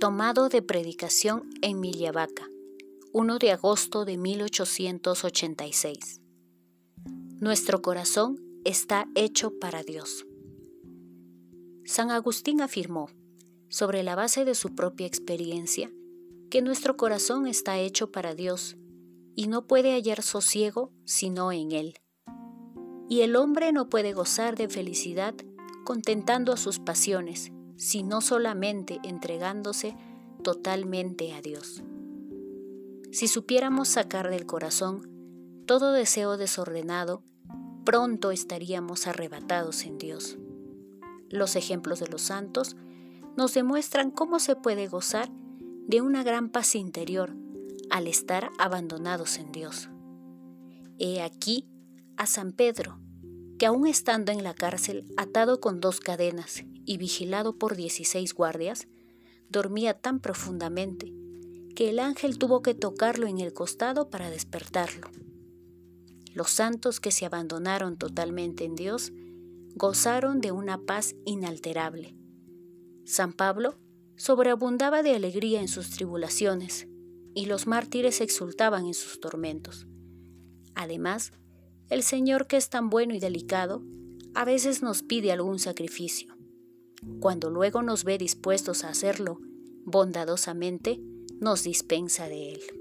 Tomado de predicación en Millavaca, 1 de agosto de 1886. Nuestro corazón está hecho para Dios. San Agustín afirmó, sobre la base de su propia experiencia, que nuestro corazón está hecho para Dios y no puede hallar sosiego sino en Él. Y el hombre no puede gozar de felicidad contentando a sus pasiones, sino solamente entregándose totalmente a Dios. Si supiéramos sacar del corazón todo deseo desordenado, pronto estaríamos arrebatados en Dios. Los ejemplos de los santos nos demuestran cómo se puede gozar de una gran paz interior al estar abandonados en Dios. He aquí a San Pedro, que aún estando en la cárcel, atado con dos cadenas y vigilado por dieciséis guardias, dormía tan profundamente que el ángel tuvo que tocarlo en el costado para despertarlo. Los santos que se abandonaron totalmente en Dios gozaron de una paz inalterable. San Pablo sobreabundaba de alegría en sus tribulaciones y los mártires exultaban en sus tormentos. Además, el Señor que es tan bueno y delicado, a veces nos pide algún sacrificio. Cuando luego nos ve dispuestos a hacerlo bondadosamente, nos dispensa de él.